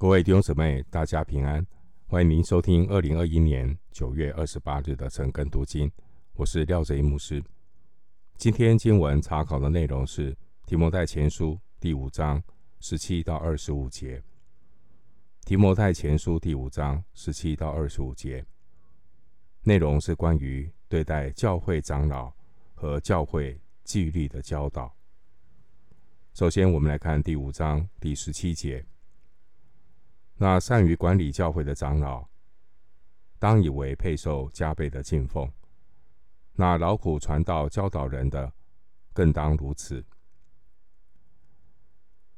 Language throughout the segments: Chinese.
各位弟兄姊妹，大家平安！欢迎您收听二零二一年九月二十八日的晨更读经，我是廖泽一牧师。今天经文查考的内容是提摩太前书第五章十七到二十五节。提摩太前书第五章十七到二十五节内容是关于对待教会长老和教会纪律的教导。首先，我们来看第五章第十七节。那善于管理教会的长老，当以为配受加倍的敬奉；那劳苦传道、教导人的，更当如此。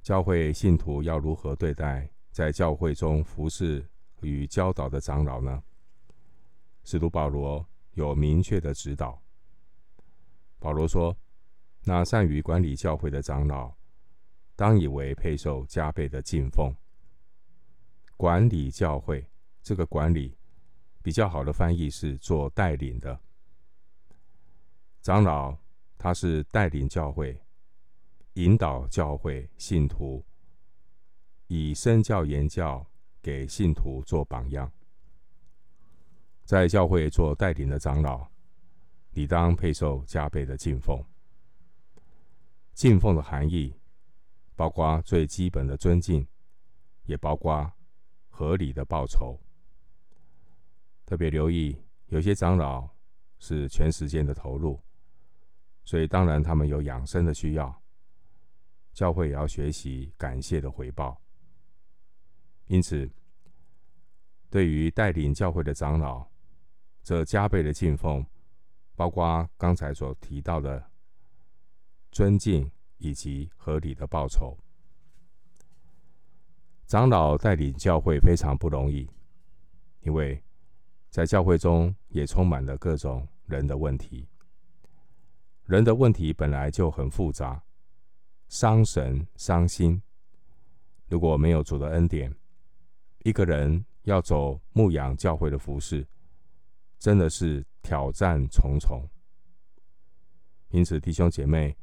教会信徒要如何对待在教会中服侍与教导的长老呢？使徒保罗有明确的指导。保罗说：“那善于管理教会的长老，当以为配受加倍的敬奉。”管理教会，这个管理比较好的翻译是做带领的。长老他是带领教会，引导教会信徒，以身教言教给信徒做榜样。在教会做带领的长老，理当配受加倍的敬奉。敬奉的含义，包括最基本的尊敬，也包括。合理的报酬。特别留意，有些长老是全时间的投入，所以当然他们有养生的需要。教会也要学习感谢的回报。因此，对于带领教会的长老，这加倍的敬奉，包括刚才所提到的尊敬以及合理的报酬。长老带领教会非常不容易，因为在教会中也充满了各种人的问题。人的问题本来就很复杂，伤神伤心。如果没有主的恩典，一个人要走牧养教会的服事，真的是挑战重重。因此，弟兄姐妹，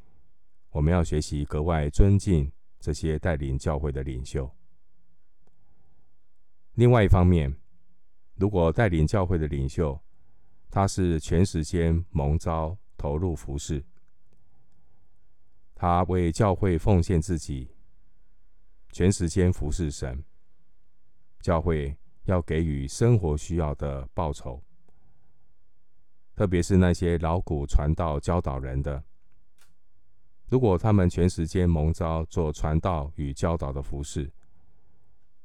我们要学习格外尊敬这些带领教会的领袖。另外一方面，如果带领教会的领袖，他是全时间蒙召投入服事，他为教会奉献自己，全时间服事神，教会要给予生活需要的报酬，特别是那些劳苦传道、教导人的，如果他们全时间蒙召做传道与教导的服事。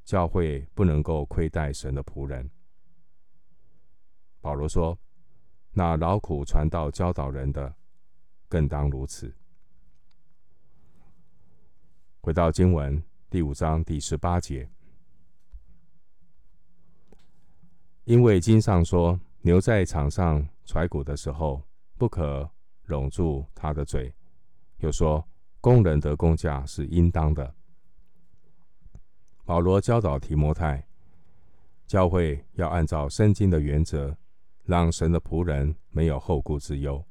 教会不能够亏待神的仆人。保罗说：“那劳苦传道、教导人的，更当如此。”回到经文第五章第十八节，因为经上说：“牛在场上踹谷的时候，不可拢住它的嘴。”又说：“工人得工价是应当的。”保罗教导提摩太，教会要按照圣经的原则，让神的仆人没有后顾之忧。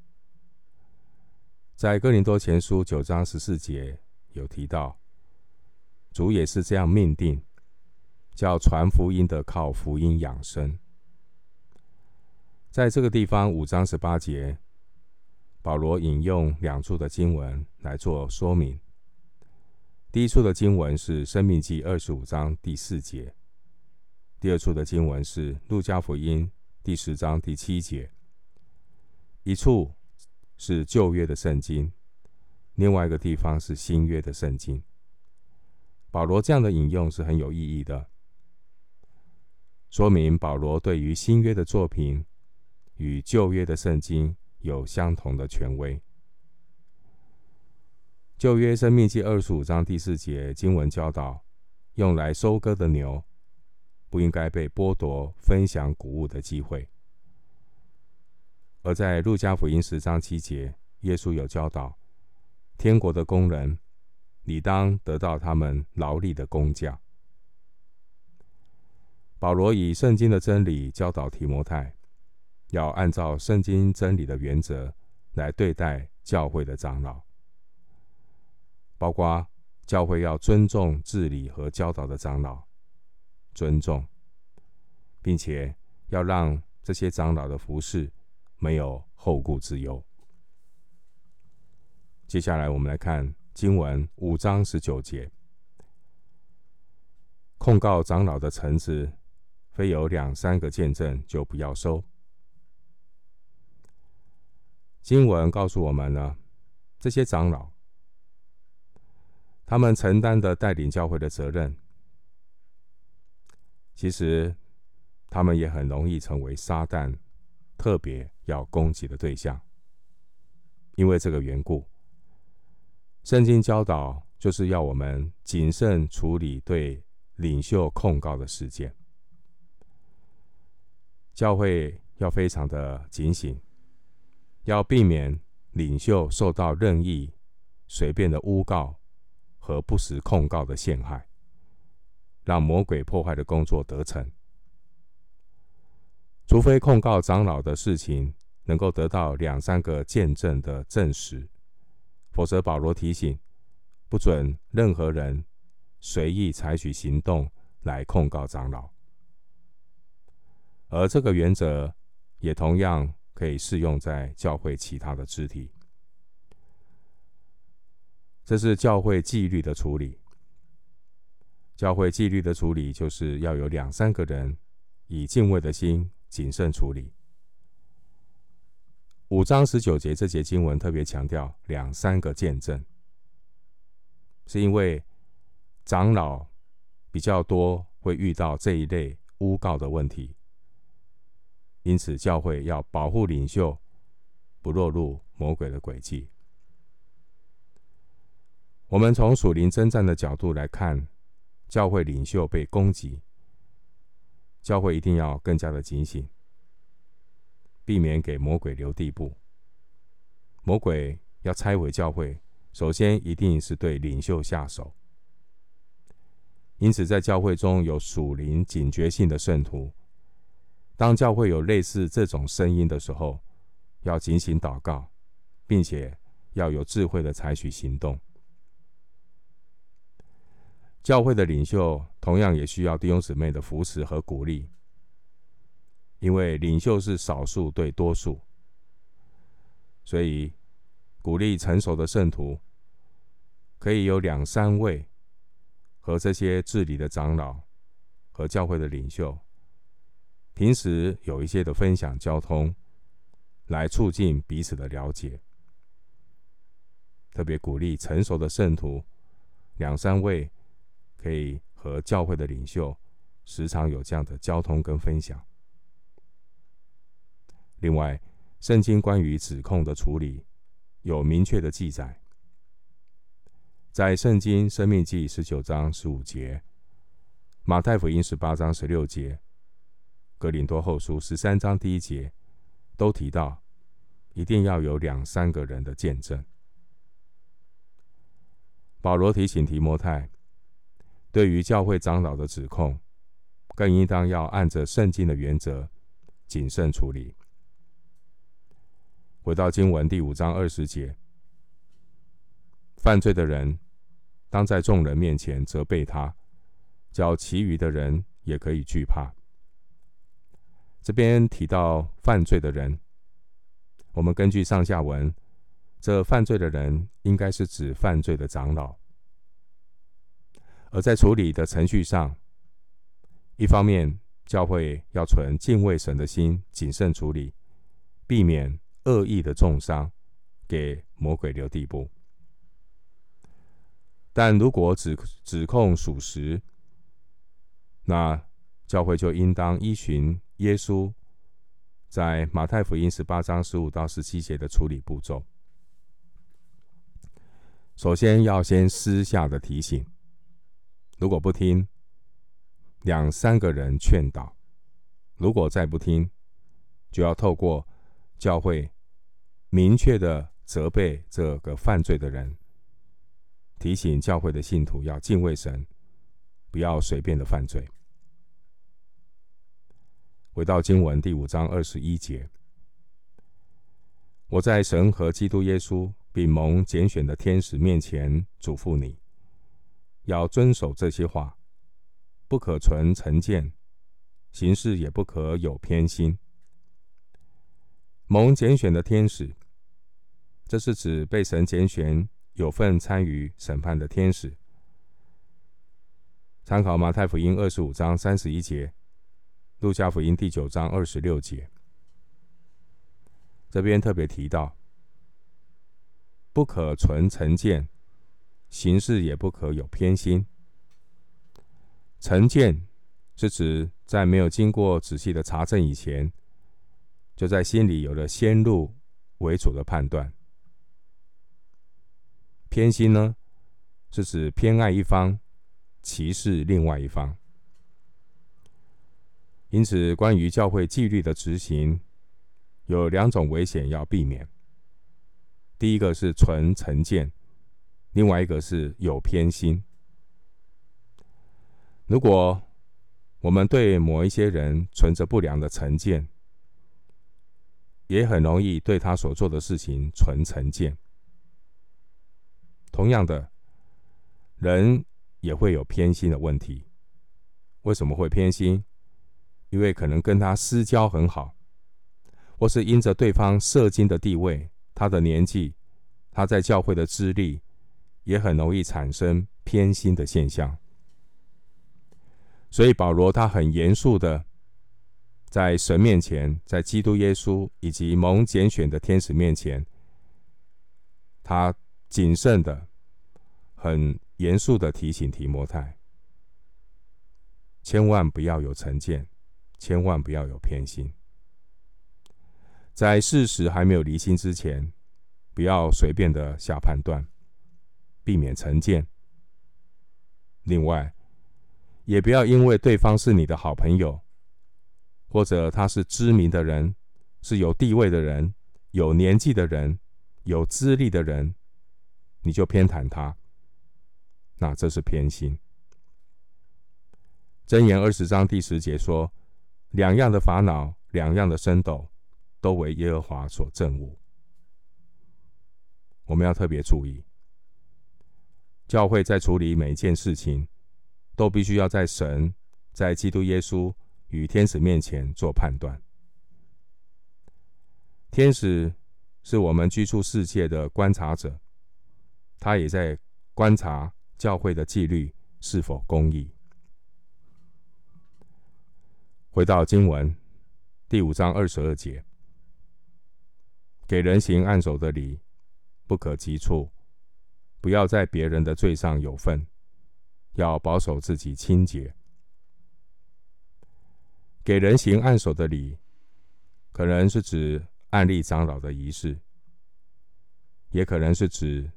在哥林多前书九章十四节有提到，主也是这样命定，叫传福音的靠福音养生。在这个地方五章十八节，保罗引用两处的经文来做说明。第一处的经文是《生命记》二十五章第四节，第二处的经文是《路加福音》第十章第七节。一处是旧约的圣经，另外一个地方是新约的圣经。保罗这样的引用是很有意义的，说明保罗对于新约的作品与旧约的圣经有相同的权威。旧约生命记二十五章第四节经文教导，用来收割的牛不应该被剥夺分享谷物的机会；而在路加福音十章七节，耶稣有教导，天国的工人理当得到他们劳力的工价。保罗以圣经的真理教导提摩太，要按照圣经真理的原则来对待教会的长老。包括教会要尊重治理和教导的长老，尊重，并且要让这些长老的服侍没有后顾之忧。接下来，我们来看经文五章十九节，控告长老的臣子，非有两三个见证，就不要收。经文告诉我们呢，这些长老，他们承担的带领教会的责任，其实他们也很容易成为撒旦特别要攻击的对象。因为这个缘故，圣经教导就是要我们谨慎处理对领袖控告的事件，教会要非常的警醒。要避免领袖受到任意、随便的诬告和不实控告的陷害，让魔鬼破坏的工作得逞。除非控告长老的事情能够得到两三个见证的证实，否则保罗提醒，不准任何人随意采取行动来控告长老。而这个原则也同样。可以适用在教会其他的肢体。这是教会纪律的处理。教会纪律的处理，就是要有两三个人以敬畏的心谨慎处理。五章十九节这节经文特别强调两三个见证，是因为长老比较多会遇到这一类诬告的问题。因此，教会要保护领袖，不落入魔鬼的诡计。我们从属灵征战的角度来看，教会领袖被攻击，教会一定要更加的警醒，避免给魔鬼留地步。魔鬼要拆毁教会，首先一定是对领袖下手。因此，在教会中有属灵警觉性的圣徒。当教会有类似这种声音的时候，要警醒祷告，并且要有智慧的采取行动。教会的领袖同样也需要弟兄姊妹的扶持和鼓励，因为领袖是少数对多数，所以鼓励成熟的圣徒可以有两三位和这些治理的长老和教会的领袖。平时有一些的分享交通，来促进彼此的了解。特别鼓励成熟的圣徒，两三位可以和教会的领袖时常有这样的交通跟分享。另外，圣经关于指控的处理有明确的记载，在圣经生命记十九章十五节，马太福音十八章十六节。格林多后书十三章第一节都提到，一定要有两三个人的见证。保罗提醒提摩太，对于教会长老的指控，更应当要按着圣经的原则谨慎处理。回到经文第五章二十节，犯罪的人当在众人面前责备他，叫其余的人也可以惧怕。这边提到犯罪的人，我们根据上下文，这犯罪的人应该是指犯罪的长老。而在处理的程序上，一方面教会要存敬畏神的心，谨慎处理，避免恶意的重伤，给魔鬼留地步。但如果指指控属实，那教会就应当依循。耶稣在马太福音十八章十五到十七节的处理步骤，首先要先私下的提醒，如果不听，两三个人劝导；如果再不听，就要透过教会明确的责备这个犯罪的人，提醒教会的信徒要敬畏神，不要随便的犯罪。回到经文第五章二十一节，我在神和基督耶稣并蒙拣选的天使面前嘱咐你，要遵守这些话，不可存成见，行事也不可有偏心。蒙拣选的天使，这是指被神拣选、有份参与审判的天使。参考马太福音二十五章三十一节，路加福音第九章二十六节。这边特别提到，不可存成见，行事也不可有偏心。成见是指在没有经过仔细的查证以前，就在心里有了先入为主的判断。偏心呢，是指偏爱一方，歧视另外一方。因此，关于教会纪律的执行，有两种危险要避免。第一个是纯成见，另外一个是有偏心。如果我们对某一些人存着不良的成见，也很容易对他所做的事情存成见。同样的，人也会有偏心的问题。为什么会偏心？因为可能跟他私交很好，或是因着对方社经的地位、他的年纪、他在教会的资历，也很容易产生偏心的现象。所以保罗他很严肃的，在神面前，在基督耶稣以及蒙拣选的天使面前，他谨慎的、很严肃的提醒提摩太，千万不要有成见，千万不要有偏心，在事实还没有厘清之前，不要随便的下判断，避免成见。另外，也不要因为对方是你的好朋友，或者他是知名的人，是有地位的人、有年纪的人、有资历的人，你就偏袒他，那这是偏心。箴言二十章第十节说：“两样的烦恼，两样的升斗，都为耶和华所憎恶。”我们要特别注意，教会在处理每一件事情。都必须要在神、在基督耶稣与天使面前做判断。天使是我们居住世界的观察者，他也在观察教会的纪律是否公义。回到经文第五章二十二节，给人行按手的礼，不可急促，不要在别人的罪上有份。要保守自己清洁，给人行按手的礼，可能是指按立长老的仪式，也可能是指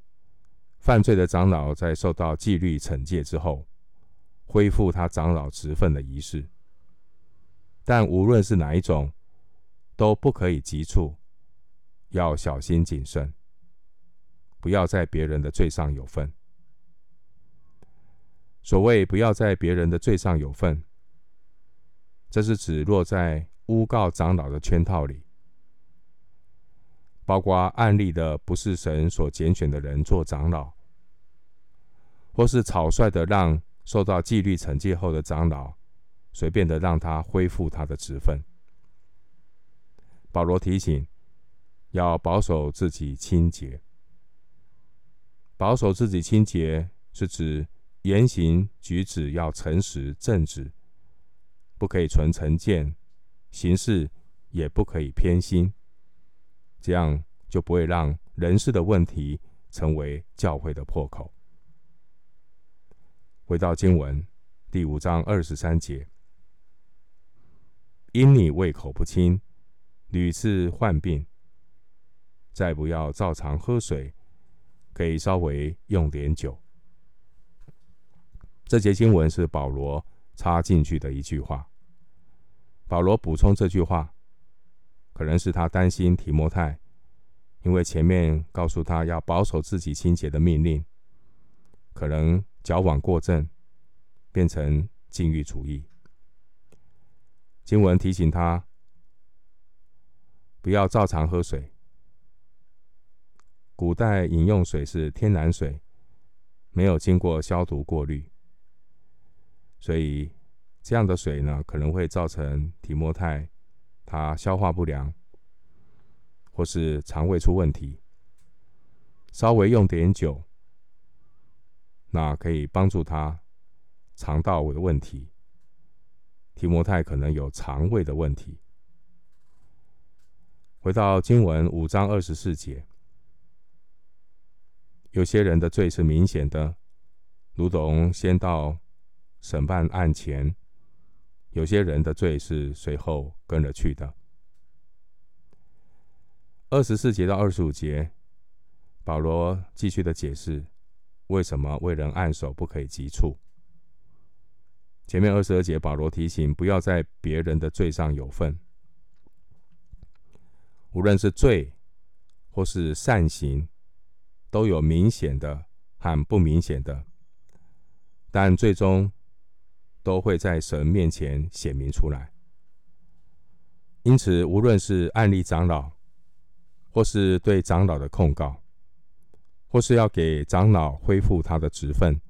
犯罪的长老在受到纪律惩戒之后，恢复他长老职分的仪式。但无论是哪一种，都不可以急促，要小心谨慎，不要在别人的罪上有份。所谓不要在别人的罪上有份，这是指落在诬告长老的圈套里，包括案例的不是神所拣选的人做长老，或是草率的让受到纪律惩戒后的长老随便的让他恢复他的职分。保罗提醒，要保守自己清洁，保守自己清洁是指。言行举止要诚实正直，不可以存成见；行事也不可以偏心，这样就不会让人事的问题成为教会的破口。回到经文第五章二十三节，因你胃口不清，屡次患病，再不要照常喝水，可以稍微用点酒。这节经文是保罗插进去的一句话。保罗补充这句话，可能是他担心提摩太，因为前面告诉他要保守自己清洁的命令，可能矫枉过正，变成禁欲主义。经文提醒他不要照常喝水。古代饮用水是天然水，没有经过消毒过滤。所以这样的水呢，可能会造成提摩太他消化不良，或是肠胃出问题。稍微用点酒，那可以帮助他肠道的问题。提摩太可能有肠胃的问题。回到经文五章二十四节，有些人的罪是明显的，如同先到审判案前；有些人的罪是随后跟着去的。二十四节到二十五节，保罗继续的解释为什么为人按手不可以急触。前面二十二节，保罗提醒不要在别人的罪上有份。无论是罪或是善行，都有明显的和不明显的，但最终都会在神面前显明出来。因此，无论是案例长老，或是对长老的控告，或是要给长老恢复他的职分，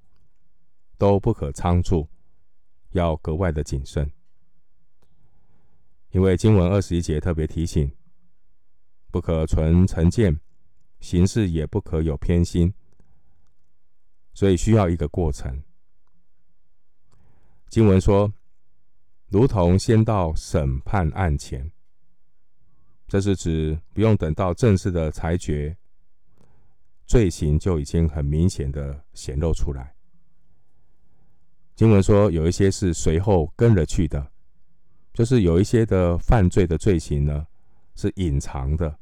都不可仓促，要格外的谨慎，因为经文二十一节特别提醒。不可存成见，行事也不可有偏心，所以需要一个过程。经文说，如同先到审判案前，这是指不用等到正式的裁决，罪行就已经很明显的显露出来。经文说，有一些是随后跟了去的，就是有一些的犯罪的罪行呢。是隐藏的，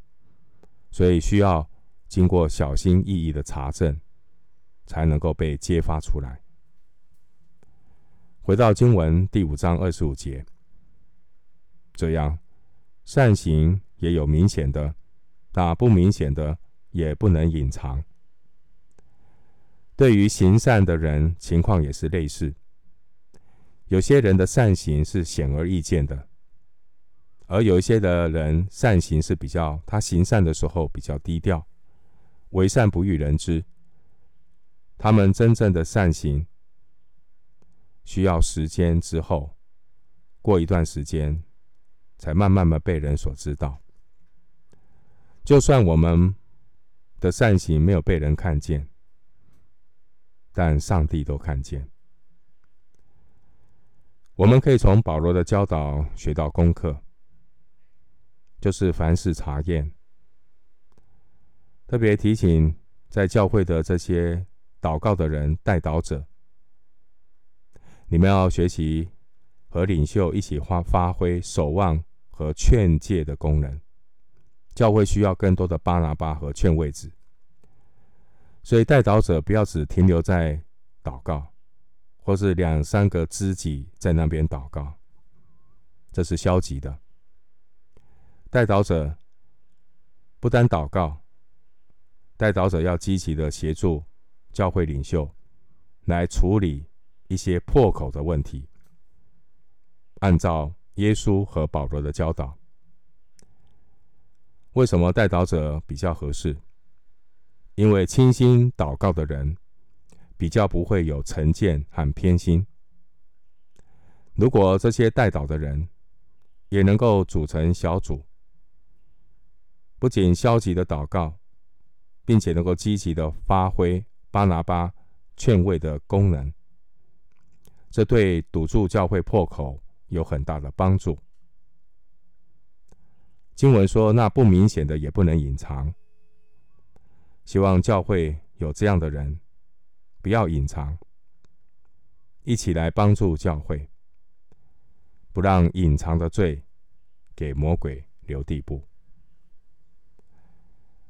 所以需要经过小心翼翼的查证，才能够被揭发出来。回到经文第五章二十五节，这样善行也有明显的，那不明显的也不能隐藏。对于行善的人，情况也是类似。有些人的善行是显而易见的。而有一些的人善行是比较，他行善的时候比较低调，为善不欲人知。他们真正的善行需要时间之后，过一段时间，才慢慢的被人所知道。就算我们的善行没有被人看见，但上帝都看见。我们可以从保罗的教导学到功课。就是凡事查验，特别提醒在教会的这些祷告的人、代祷者，你们要学习和领袖一起发发挥守望和劝诫的功能。教会需要更多的巴拿巴和劝慰子，所以代祷者不要只停留在祷告，或是两三个知己在那边祷告，这是消极的。代祷者不单祷告，代祷者要积极的协助教会领袖来处理一些破口的问题，按照耶稣和保罗的教导。为什么代祷者比较合适？因为倾心祷告的人比较不会有成见和偏心。如果这些代祷的人也能够组成小组，不仅消极的祷告，并且能够积极的发挥巴拿巴劝慰的功能，这对堵住教会破口有很大的帮助。经文说：“那不明显的也不能隐藏。”希望教会有这样的人，不要隐藏，一起来帮助教会，不让隐藏的罪给魔鬼留地步。